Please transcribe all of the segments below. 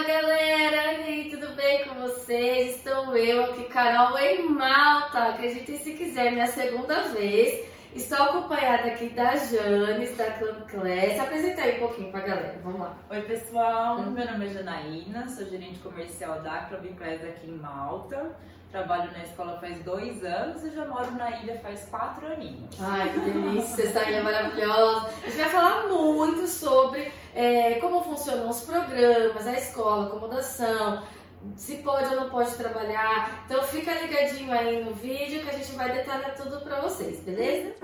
Fala galera, e aí, tudo bem com vocês? Estou eu aqui, Carol, em Malta. Acreditem se quiser, minha segunda vez. Estou acompanhada aqui da Janes, da Club Class. Apresenta aí um pouquinho pra galera, vamos lá. Oi pessoal, meu nome é Janaína, sou gerente comercial da Club Class aqui em Malta. Trabalho na escola faz dois anos e já moro na ilha faz quatro aninhos. Ai, que delícia, essa ilha é maravilhosa. A gente vai falar muito sobre é, como funcionam os programas, a escola, acomodação, se pode ou não pode trabalhar. Então fica ligadinho aí no vídeo que a gente vai detalhar tudo pra vocês, beleza?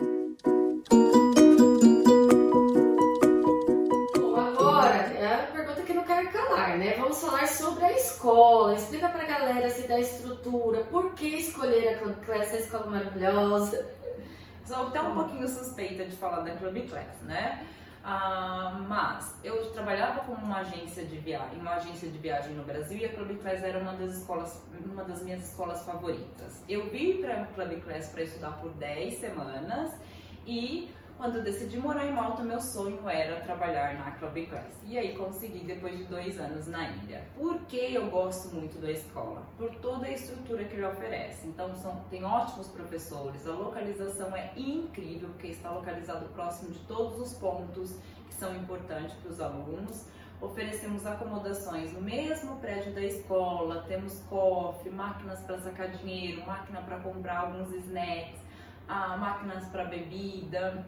Sobre a escola. Explica pra galera assim, da estrutura, por que escolher a essa escola maravilhosa. Sou até um pouquinho suspeita de falar da Club Class, né? Ah, mas eu trabalhava como uma agência de viagem, uma agência de viagem no Brasil e a Club Class era uma das escolas, uma das minhas escolas favoritas. Eu vim para Club Class para estudar por 10 semanas e quando decidi morar em Malta, meu sonho era trabalhar na Club Class. E aí consegui depois de dois anos na ilha. Por que eu gosto muito da escola? Por toda a estrutura que ele oferece. Então são, tem ótimos professores, a localização é incrível, porque está localizado próximo de todos os pontos que são importantes para os alunos. Oferecemos acomodações no mesmo prédio da escola, temos cofre, máquinas para sacar dinheiro, máquina para comprar alguns snacks, ah, máquinas para bebida,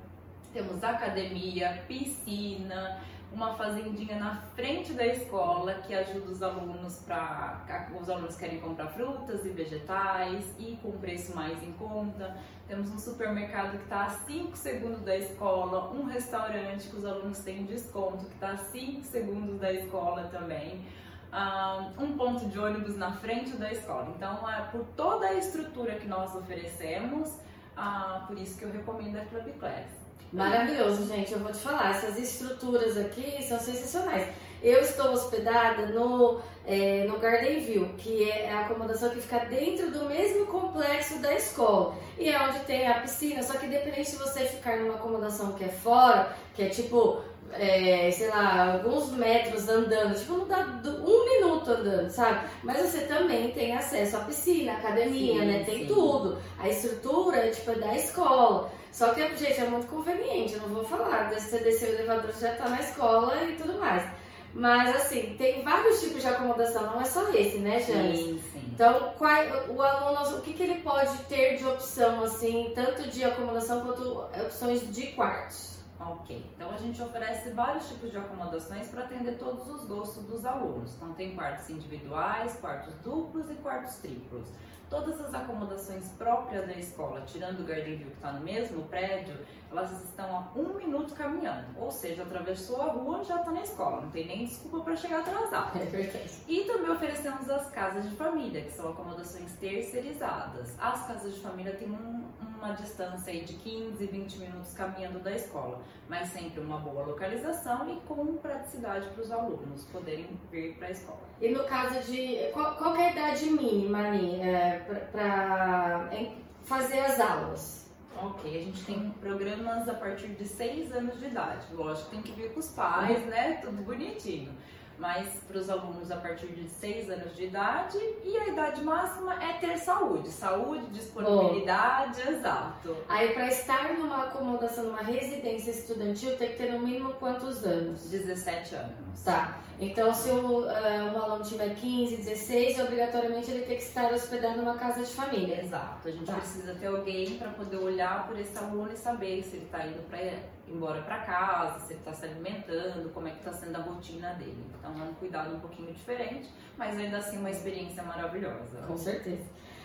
temos academia, piscina, uma fazendinha na frente da escola que ajuda os alunos para os alunos querem comprar frutas e vegetais e com preço mais em conta. Temos um supermercado que está a 5 segundos da escola, um restaurante que os alunos têm desconto que está a 5 segundos da escola também. Um ponto de ônibus na frente da escola. Então, por toda a estrutura que nós oferecemos, uh, por isso que eu recomendo a Club Class. Maravilhoso, gente. Eu vou te falar, essas estruturas aqui são sensacionais. Eu estou hospedada no, é, no Garden View, que é a acomodação que fica dentro do mesmo complexo da escola. E é onde tem a piscina, só que independente se você ficar numa acomodação que é fora, que é tipo, é, sei lá, alguns metros andando, tipo, não dá um minuto andando, sabe? Mas você também tem acesso à piscina, academia, sim, né? Tem sim. tudo. A estrutura é tipo é da escola. Só que, gente, é muito conveniente, eu não vou falar. Você descer o elevador, já tá na escola e tudo mais. Mas, assim, tem vários tipos de acomodação, não é só esse, né, Jane? Sim, sim. Então, qual, o aluno, o que, que ele pode ter de opção, assim, tanto de acomodação quanto opções de quartos? Ok, então a gente oferece vários tipos de acomodações para atender todos os gostos dos alunos. Então, tem quartos individuais, quartos duplos e quartos triplos. Todas as acomodações próprias da escola, tirando o Garden View que está no mesmo prédio, elas estão a um minuto caminhando. Ou seja, atravessou a rua já está na escola, não tem nem desculpa para chegar atrasado. É e também oferecemos as casas de família, que são acomodações terceirizadas. As casas de família têm um, uma distância de 15, 20 minutos caminhando da escola, mas sempre uma boa localização e com praticidade para os alunos poderem vir para a escola. E no caso de. Qual, qual é a idade mínima é, para fazer as aulas? Ok, a gente tem programas a partir de 6 anos de idade. Lógico, tem que vir com os pais, né? Tudo bonitinho mas para os alunos a partir de 6 anos de idade e a idade máxima é ter saúde, saúde, disponibilidade, Bom. exato. Aí para estar numa acomodação, numa residência estudantil, tem que ter no mínimo quantos anos? 17 anos. Tá. Então se o, uh, um aluno tiver 15, 16, obrigatoriamente ele tem que estar hospedado numa casa de família. Exato. A gente tá. precisa ter alguém para poder olhar por esse aluno e saber se ele está indo para embora para casa, se ele está se alimentando, como é que está sendo a rotina dele. Então é um cuidado um pouquinho diferente, mas ainda assim uma experiência maravilhosa. Com certeza.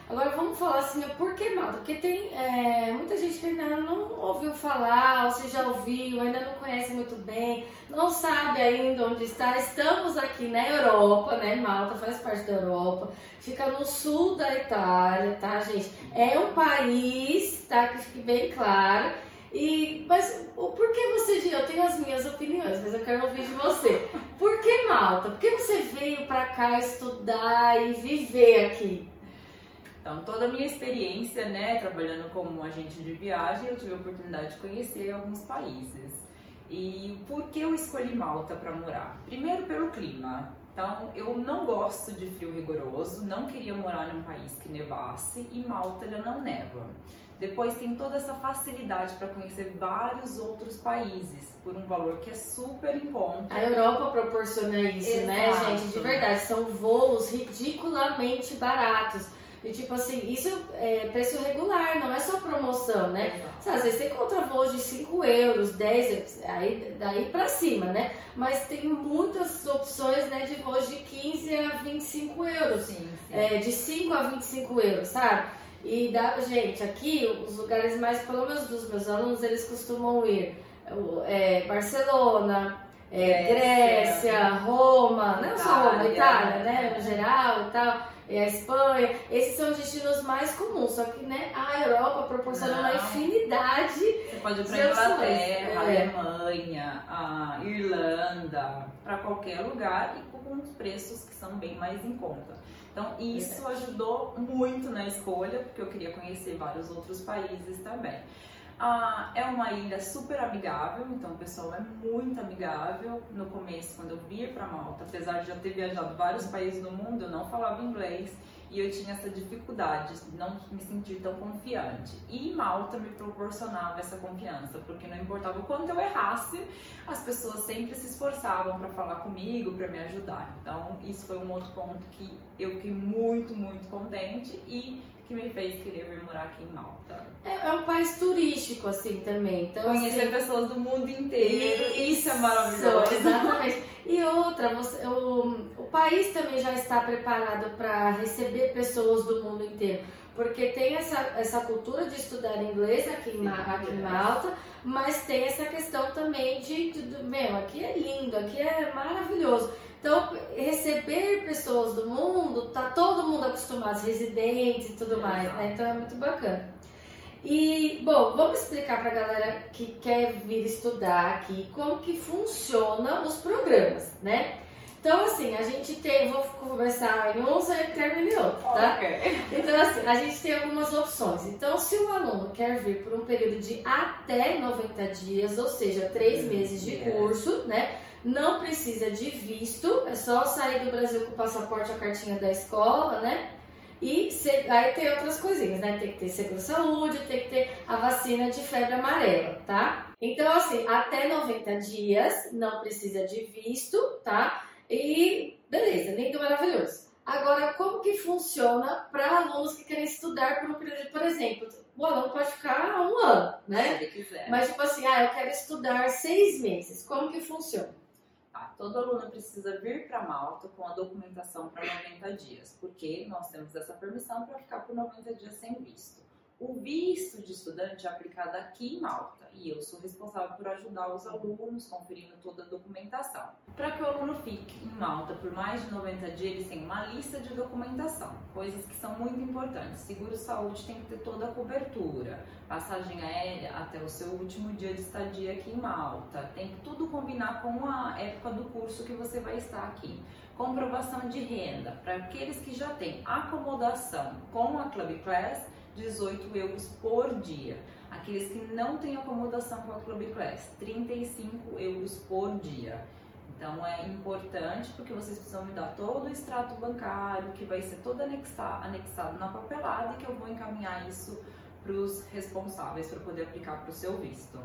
Agora vamos falar assim, por que mal? Porque tem é, muita gente que ainda não ouviu falar, ou se já ouviu, ainda não conhece muito bem, não sabe ainda onde está. Estamos aqui na Europa, né? Malta faz parte da Europa, fica no sul da Itália, tá, gente? É um país, tá? Que fique bem claro e, mas o porquê você. Eu tenho as minhas opiniões, mas eu quero ouvir de você. Por que Malta? Por que você veio para cá estudar e viver aqui? Então, toda a minha experiência, né, trabalhando como agente de viagem, eu tive a oportunidade de conhecer alguns países. E por que eu escolhi Malta para morar? Primeiro pelo clima. Então, eu não gosto de frio rigoroso, não queria morar num país que nevasse e Malta já não neva. Depois tem toda essa facilidade para conhecer vários outros países por um valor que é super em conta. A Europa proporciona isso, né, Exato. né, gente? De verdade, são voos ridiculamente baratos. E tipo assim, isso é preço regular, não é só promoção, né? Sabe, às vezes você encontra voos de 5 euros, 10 euros, aí, daí pra cima, né? Mas tem muitas opções né, de voos de 15 a 25 euros. Sim, sim. É, de 5 a 25 euros, sabe? E dá, gente, aqui os lugares mais, pelo menos dos meus alunos, eles costumam ir é, Barcelona, é, Grécia. Grécia, Roma, não só Roma, Itália, né? é. No geral e tal. E a Espanha, esses são os destinos mais comuns, só que né, a Europa proporciona uma Não. infinidade Você pode ir para. Inglaterra, É. Alemanha, a Irlanda, para qualquer lugar e com preços que são bem mais em conta. Então isso ajudou muito na escolha, porque eu queria conhecer vários outros países também. Ah, é uma ilha super amigável, então o pessoal é muito amigável. No começo, quando eu vim para Malta, apesar de já ter viajado vários países do mundo, eu não falava inglês e eu tinha essa dificuldade de não me sentir tão confiante. E Malta me proporcionava essa confiança, porque não importava o quanto eu errasse, as pessoas sempre se esforçavam para falar comigo, para me ajudar. Então, isso foi um outro ponto que eu fiquei muito, muito contente e que me fez querer vir morar aqui em Malta. É, é um país turístico, assim, também. Então, Conhecer assim, pessoas do mundo inteiro, isso, é maravilhoso. Exatamente. E outra, você- o, o país também já está preparado para receber pessoas do mundo inteiro. Porque tem essa, essa cultura de estudar inglês aqui em, aqui em é. Malta, mas tem essa questão também de, de, de- meu, aqui é lindo, aqui é maravilhoso. Então, receber pessoas do mundo, tá todo mundo acostumado, residentes e tudo mais, né? Então é muito bacana. E, bom, vamos explicar pra galera que quer vir estudar aqui como que funciona os programas, né? Então, assim, a gente tem, vou conversar em um, você termina em outro, tá? Ok. Então, assim, a gente tem algumas opções. Então, se o aluno quer vir por um período de até 90 dias, ou seja, três meses de curso, né? Não precisa de visto, é só sair do Brasil com o passaporte, a cartinha da escola, né? E aí tem outras coisinhas, né? Tem que ter seguro-saúde, tem que ter a vacina de febre amarela, tá? Então, assim, até 90 dias, não precisa de visto, tá? E beleza, lindo, maravilhoso. Agora, como que funciona para alunos que querem estudar por um período por exemplo, o aluno pode ficar um ano, né? Se ele quiser. Mas tipo assim, ah, eu quero estudar seis meses. Como que funciona? Todo aluno precisa vir para Malta com a documentação para 90 dias, porque nós temos essa permissão para ficar por 90 dias sem visto. O visto de estudante é aplicado aqui em Malta e eu sou responsável por ajudar os alunos conferindo toda a documentação. Para que o aluno fique em Malta por mais de 90 dias, eles têm uma lista de documentação, coisas que são muito importantes. Seguro-saúde tem que ter toda a cobertura, passagem aérea até o seu último dia de estadia aqui em Malta. Tem que tudo combinar com a época do curso que você vai estar aqui. Comprovação de renda para aqueles que já têm acomodação com a Club Class, 18 euros por dia. Aqueles que não têm acomodação com a Club Class, 35 euros por dia. Então é importante porque vocês precisam me dar todo o extrato bancário que vai ser todo anexado, anexado na papelada e que eu vou encaminhar isso para os responsáveis para poder aplicar para o seu visto.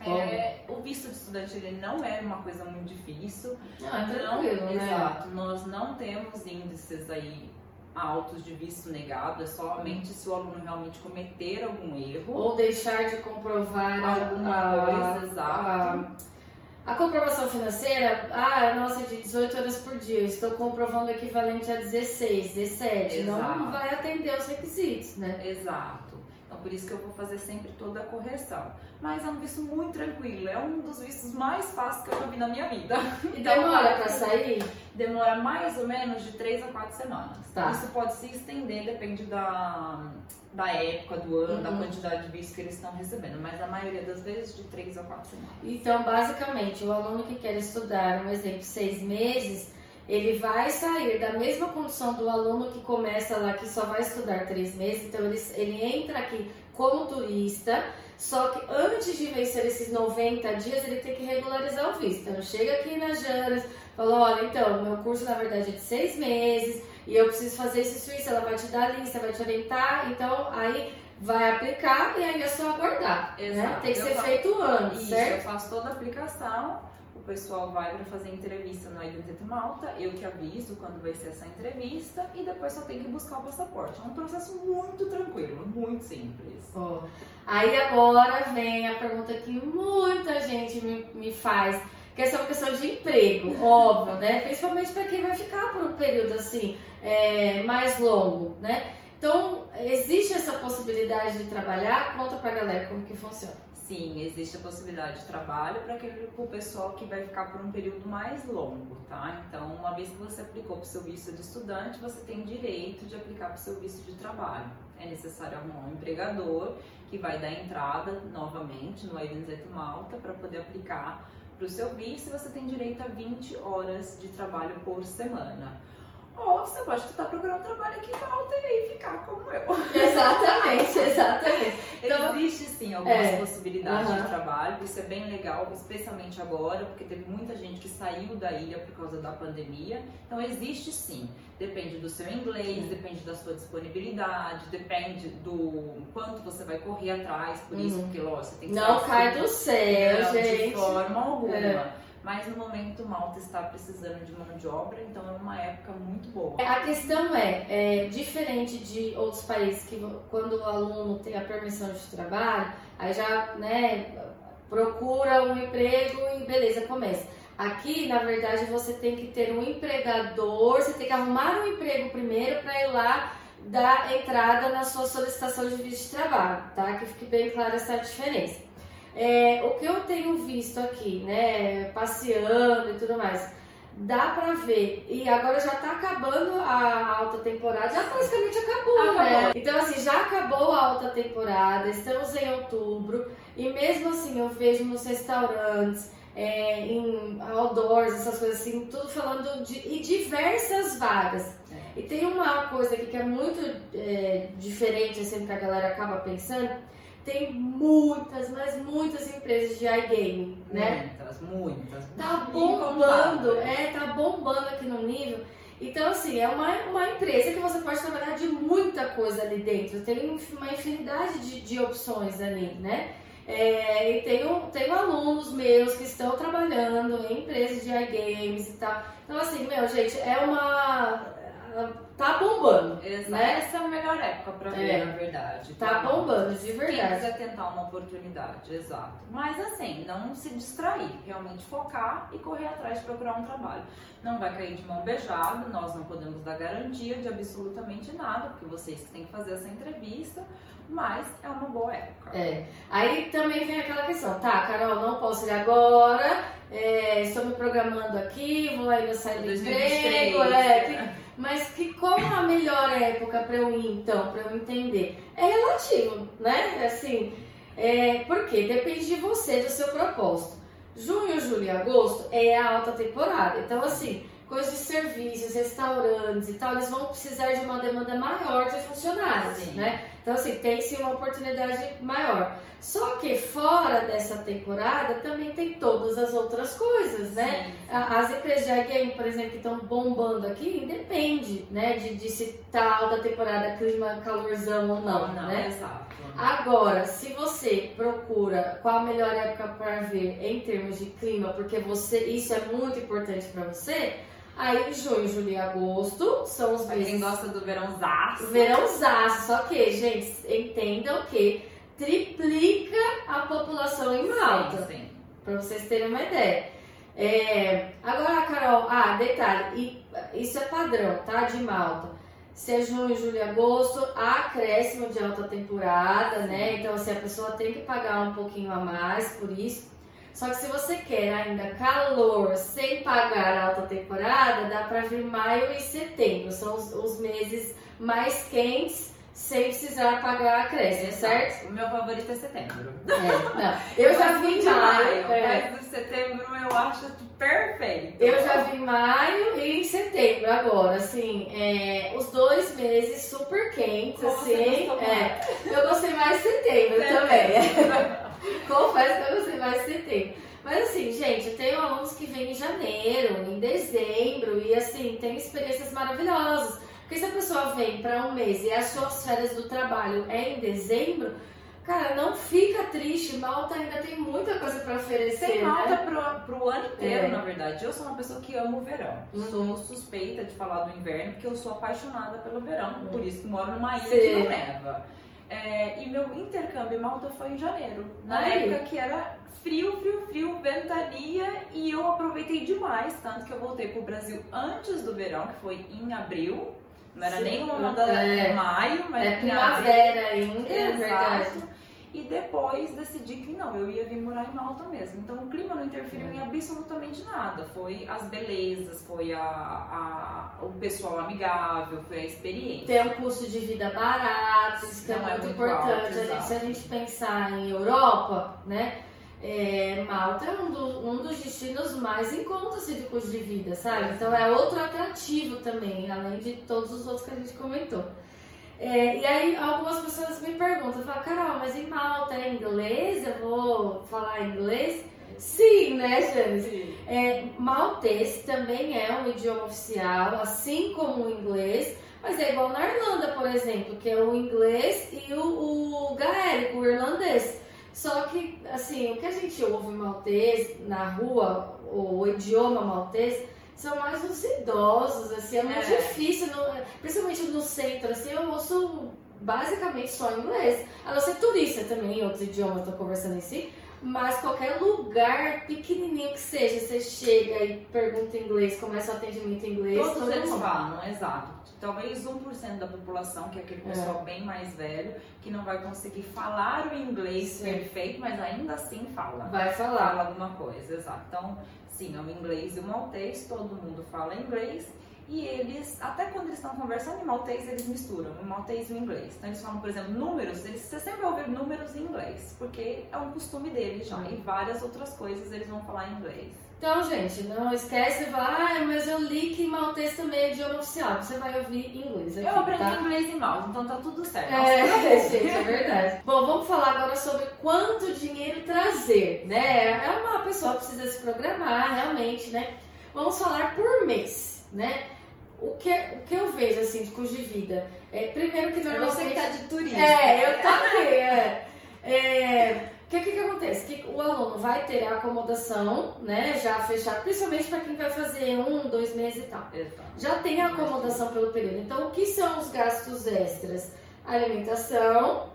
É, o visto de estudante ele não é uma coisa muito difícil. Ah, Não, tranquilo, né? Exato. Nós não temos índices aí altos de visto negado, é somente se o aluno realmente cometer algum erro. Ou deixar de comprovar a- Alguma a, coisa, exato. a, a comprovação financeira, ah, nossa, de 18 horas por dia, eu estou comprovando o equivalente a 16, 17. Não Exato. vai atender os requisitos, né? Exato. Então por isso que eu vou fazer sempre toda a correção. Mas é um visto muito tranquilo, é um dos vistos mais fáceis que eu já vi na minha vida. E Então, demora pra sair? Demora mais ou menos de 3 a 4 semanas. Tá. Isso pode se estender, depende da, da época do ano, da Uhum. quantidade de vistos que eles estão recebendo. Mas a maioria das vezes de 3 a 4 semanas. Então, basicamente, o aluno que quer estudar, um exemplo, seis meses, ele vai sair da mesma condição do aluno que começa lá, que só vai estudar três meses. Então, ele, ele entra aqui como turista, só que antes de vencer esses 90 dias, ele tem que regularizar o visto. Então, chega aqui na Janes, falou, olha, então, meu curso na verdade é de seis meses e eu preciso fazer isso, isso, ela vai te dar a lista, vai te orientar, então aí vai aplicar e aí é só aguardar. Né? Exato. Né? Tem que Eu ser faço- feito antes, Isso, certo? eu faço toda a aplicação, pessoal vai para fazer entrevista no Identity Malta, eu que aviso quando vai ser essa entrevista e depois só tem que buscar o passaporte. É um processo muito tranquilo, muito simples. Ó, Aí agora vem a pergunta que muita gente me, me faz, que é sobre questão de emprego, óbvio, né? Principalmente para quem vai ficar por um período assim é, mais longo, né? Então, existe essa possibilidade de trabalhar? Conta pra galera como que funciona. Sim, existe a possibilidade de trabalho para o pessoal que vai ficar por um período mais longo, tá? Então, uma vez que você aplicou para o seu visto de estudante, você tem direito de aplicar para o seu visto de trabalho. É necessário arrumar um empregador que vai dar entrada novamente no Identity Malta para poder aplicar para o seu visto você tem direito a 20 horas de trabalho por semana. Ou você pode estar procurando trabalho aqui em Malta e ficar como eu. Exatamente, exatamente. Então- Existe sim algumas É. possibilidades de trabalho, isso é bem legal, especialmente agora, porque teve muita gente que saiu da ilha por causa da pandemia. Então existe sim. Depende do seu inglês, Sim. depende da sua disponibilidade, depende do quanto você vai correr atrás, por isso, Uhum. porque lógico, você tem que Não cai do céu, gente. De forma alguma. É. Mas no momento Malta está precisando de mão de obra, então é uma época muito boa. A questão é, é, diferente de outros países que quando o aluno tem a permissão de trabalho, aí já, né, procura um emprego e beleza, começa. Aqui, na verdade, você tem que ter um empregador, você tem que arrumar um emprego primeiro para ir lá dar entrada na sua solicitação de visto de trabalho, tá? Que fique bem clara essa diferença. É, o que eu tenho visto aqui, né, passeando e tudo mais, dá pra ver. E agora já tá acabando a alta temporada, já praticamente acabou, né? Acabou. Então, assim, já acabou a alta temporada, estamos em outubro, e mesmo assim eu vejo nos restaurantes, é, em outdoors, essas coisas assim, tudo falando de e diversas vagas. É. E tem uma coisa aqui que é muito é, diferente, assim, que a galera acaba pensando. Tem muitas, mas muitas empresas de iGaming, né? Muitas, muitas. Tá bombando, é, tá bombando aqui no nível. Então, assim, é uma, uma empresa que você pode trabalhar de muita coisa ali dentro. Tem uma infinidade de, de opções ali, né? É, e tenho, tenho alunos meus que estão trabalhando em empresas de iGames e tal. Então, assim, meu, gente, é uma. Tá bombando. Exato. Né? Essa é a melhor época pra ver, É. na verdade. Tá bombando, de Quem verdade. quiser tentar uma oportunidade, exato. Mas assim, não se distrair, realmente focar e correr atrás de procurar um trabalho. Não vai cair de mão beijada, nós não podemos dar garantia de absolutamente nada, porque vocês que têm que fazer essa entrevista, mas é uma boa época. É. Aí também vem aquela questão, tá, Carol, não posso ir agora, é, estou me programando aqui, vou ainda sair do 2023, emprego, é, né? Mas que qual a melhor época para eu ir então, para eu entender? É relativo, né? Assim, é, por quê? Depende de você, do seu propósito. Junho, julho e agosto é a alta temporada. Então, assim, coisas de serviços, restaurantes e tal, eles vão precisar de uma demanda maior de funcionários, Sim. né? Então, assim, tem sim uma oportunidade maior. Só que fora dessa temporada também tem todas as outras coisas, né? Sim. As empresas de game, por exemplo, que estão bombando aqui, depende, né, de, de se tá alta temporada, clima calorzão ou não, não, né? exato. Agora, se você procura qual a melhor época para ver em termos de clima, porque você isso é muito importante para você, aí junho, julho e agosto são os Pra quem meses gosta do verãozaço, verãozaço. Só que, gente, entendam que triplica a população em Malta. Sim, sim. Pra vocês terem uma ideia. É, agora, Carol, ah, detalhe, e isso é padrão, tá? De Malta. Se é junho, julho e agosto, há acréscimo de alta temporada, né? Então, assim, a pessoa tem que pagar um pouquinho a mais por isso. Só que se você quer ainda calor sem pagar alta temporada, dá pra vir maio e setembro. São os, os meses mais quentes sem precisar pagar acréscimo, certo? O meu favorito é setembro. É, não. Eu já vi maio. maio, é. mas de setembro eu acho perfeito. Eu já vi maio e em setembro agora, assim, é, os dois meses super quentes, você assim. É, eu gostei mais de setembro também. Confesso que eu gostei mais de setembro. Mas assim, gente, eu tenho alunos que vêm em janeiro, em dezembro, e assim, tem experiências maravilhosas. Porque se a pessoa vem para um mês e as suas férias do trabalho é em dezembro, cara, não fica triste. Malta ainda tem muita coisa para oferecer. Tem Malta né? pro, pro ano inteiro, É. na verdade. Eu sou uma pessoa que ama o verão. Uhum. Sou suspeita de falar do inverno, porque eu sou apaixonada pelo verão. Uhum. Por isso que moro numa ilha Sim. que não neva. É, e meu intercâmbio em Malta foi em janeiro. Na época que era frio, frio, frio, ventania. E eu aproveitei demais. Tanto que eu voltei pro Brasil antes do verão, que foi em abril. Não era Sim. nem uma onda É. maio, mas É primavera ainda, é verdade. E depois decidi que não, eu ia vir morar em Malta mesmo. Então o clima não interferiu em absolutamente nada. Foi as belezas, foi a, a- o pessoal amigável, foi a experiência. Tem um custo de vida barato, isso que é é muito, muito importante. alto, A gente- se a gente pensar em Europa, né? É, Malta é um, do- um dos destinos mais em conta assim, de custo de vida, sabe? Então é outro atrativo também, além de todos os outros que a gente comentou. É, e aí algumas pessoas me perguntam, falam, Carol, mas em Malta é inglês? Eu vou falar inglês? Sim, né, Janice? É, maltês também é um idioma oficial, assim como o inglês, mas é igual na Irlanda, por exemplo, que é o inglês e o, o gaélico, o irlandês. Só que, assim, o que a gente ouve maltês na rua, o, idioma maltês, são mais os idosos, assim, é muito É. difícil, no- principalmente no centro, assim, eu ouço basicamente só inglês. A não ser turista também, outros idiomas tô conversando em si, mas qualquer lugar pequenininho que seja, você chega e pergunta em inglês, começa o atendimento em inglês, Todos todo eles mundo. falam, exato. Talvez 1% da população, que é aquele É. pessoal bem mais velho, que não vai conseguir falar o inglês Sim. perfeito, mas ainda assim fala. Vai falar. Fala alguma coisa, exato. Então, sim, é o inglês e o maltês, todo mundo fala inglês. E eles, até quando eles estão conversando em maltês, eles misturam o maltês e o inglês. Então eles falam, por exemplo, números, eles, você sempre vai ouvir números em inglês, porque é um costume deles já. Uhum. E várias outras coisas eles vão falar em inglês. Então, gente, não esquece de falar, ah, mas eu li que maltês também é idioma oficial. Você vai ouvir inglês aqui, Eu aprendi tá? inglês em Malta, então tá tudo certo. É, gente, é verdade. Bom, vamos falar agora sobre quanto dinheiro trazer, né? É uma pessoa que precisa se programar, realmente, né? Vamos falar por mês, né? O que, o que eu vejo, assim, de custo de vida? É, primeiro que É você normalmente... que tá de turista. É, eu também, é. É, O que, que, que acontece? Que o aluno vai ter a acomodação, né, já fechada, principalmente para quem vai fazer um, dois meses e tal. Exato. Já tem a acomodação pelo período. Então, o que são os gastos extras? Alimentação,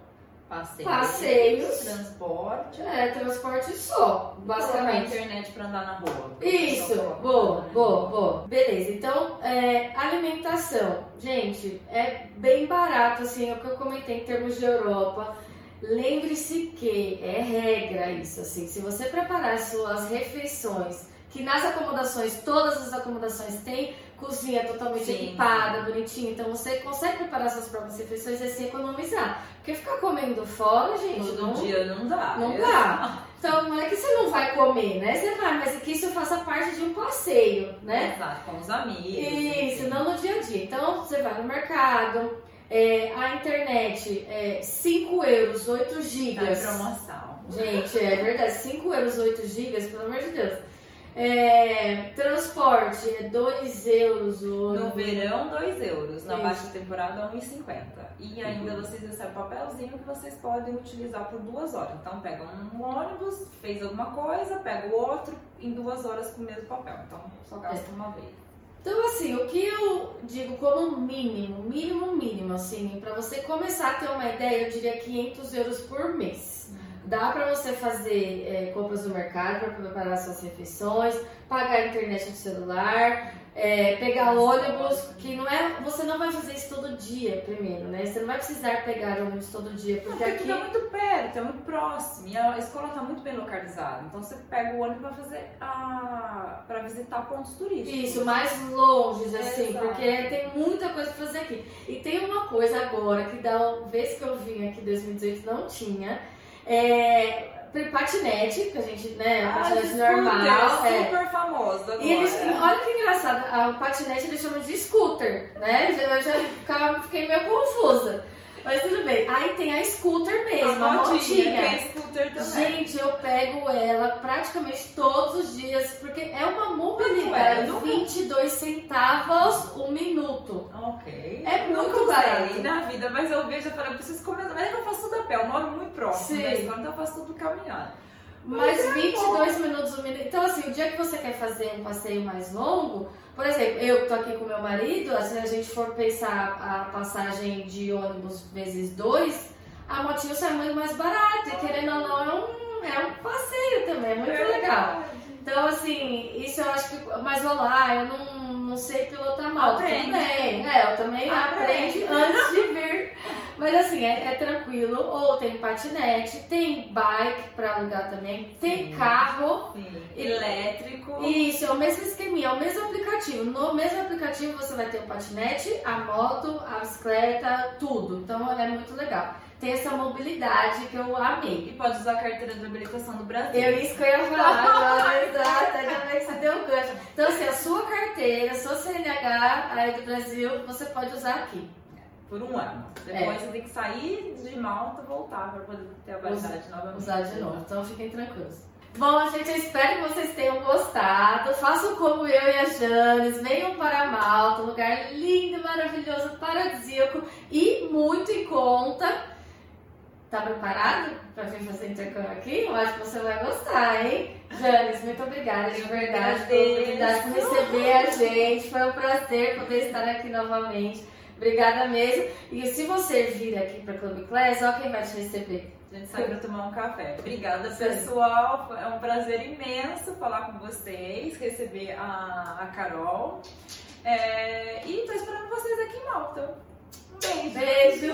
Passeios, Passeios. transporte, é, transporte só, colocar basicamente. internet pra andar na rua. Isso, boa, na boa, boa. Beleza, então, é, alimentação. Gente, é bem barato, assim, é o que eu comentei em termos de Europa. Lembre-se que é regra isso, assim, se você preparar suas refeições, que nas acomodações, todas as acomodações têm cozinha totalmente Sim. equipada, bonitinha, então você consegue preparar suas próprias refeições e assim economizar. Porque ficar comendo fora, gente, Todo não, dia não dá. não dá. Então não é que você não vai comer, né? Você vai, mas é que isso faça parte de um passeio, né? Exato, com os amigos. Isso, enfim. não no dia a dia. Então você vai no mercado, é, a internet é 5 euros, 8 Tá em gigas. promoção. Gente, é verdade, 5 euros, 8 gigas, pelo amor de Deus. É, transporte é 2 euros o No verão, 2 euros. Na Isso. baixa temporada, 1,50. E ainda vocês recebem papelzinho que vocês podem utilizar por duas horas. Então, pega um ônibus, fez alguma coisa, pega o outro, em duas horas com o mesmo papel. Então, só gasta uma vez. Então, assim, o que eu digo como mínimo, mínimo, mínimo, assim, para você começar a ter uma ideia, eu diria 500 euros por mês. Dá para você fazer é, compras no mercado para preparar suas refeições, pagar a internet no celular, é, pegar ônibus, que não é. Você não vai fazer isso todo dia, primeiro, né? Você não vai precisar pegar ônibus todo dia, Não, porque porque aqui. fica muito perto, é muito próximo. E a escola está muito bem localizada. Então, você pega o ônibus para fazer a... para visitar pontos turísticos. Isso, mais longe, assim, Exato. porque tem muita coisa pra fazer aqui. E tem uma coisa agora que da vez que eu vim aqui em 2018 não tinha. É patinete, que a gente, né, Ah, patinete normal. é. super famoso agora. E eles, olha que engraçado, a patinete eles chamam de scooter, né? Eu já ficava, fiquei meio confusa. Mas tudo bem. Aí tem a scooter mesmo, a, motinha. Tem a scooter também. Gente, eu pego ela praticamente todos os dias, porque é uma é? mobilidade. Nunca- 22 centavos o minuto. Ok. É muito Nunca barato. na vida, mas eu vejo e falei, eu preciso começar. Mas é que eu faço tudo a pé, eu moro muito próximo Sim. escola, então eu faço tudo caminhando. Mas Mas é 22 minutos minuto. Então, assim, o dia que você quer fazer um passeio mais longo, por exemplo, eu que tô aqui com meu marido, se a gente for pensar a passagem de ônibus vezes dois, a motinho sai muito mais barata. E querendo ou não, é um, é um passeio também, é muito legal. Então, assim, isso eu acho que. Mas vou lá, eu não, não sei pilotar moto Aprende. também. É, eu também Aprende. aprende antes de vir. Mas assim, é, é tranquilo. Ou tem patinete, tem bike pra alugar também, tem Sim. carro. Sim. Elétrico. Isso, é o mesmo esqueminha, é o mesmo aplicativo. No mesmo aplicativo você vai ter o patinete, a moto, a bicicleta, tudo. Então é muito legal. Tem essa mobilidade que eu amei. E pode usar a carteira de habilitação do Brasil. Eu isso que eu ia falar agora, exato, ainda bem que você deu o gancho. Então, assim, a sua carteira, sua CNH aí do Brasil, você pode usar aqui. Por um ano. É. Depois você tem que sair de Malta e voltar para poder ter a validade novamente. Usar de novo, então fiquem tranquilos. Bom, gente, eu espero que vocês tenham gostado. Façam como eu e a Janes, venham para Malta, um lugar lindo, maravilhoso, paradisíaco e muito em conta. Tá preparado para vir fazer intercâmbio aqui? Eu acho que você vai gostar, hein? Janes, muito obrigada de verdade pela oportunidade por receber a gente. Foi um prazer poder estar aqui novamente. Obrigada mesmo. E se você vir aqui para Club Class, ó quem vai te receber. A gente sai para tomar um café. Obrigada, pessoal. É um prazer imenso falar com vocês, receber a, a Carol. É, e tô esperando vocês aqui em Malta. Um beijo. Beijo!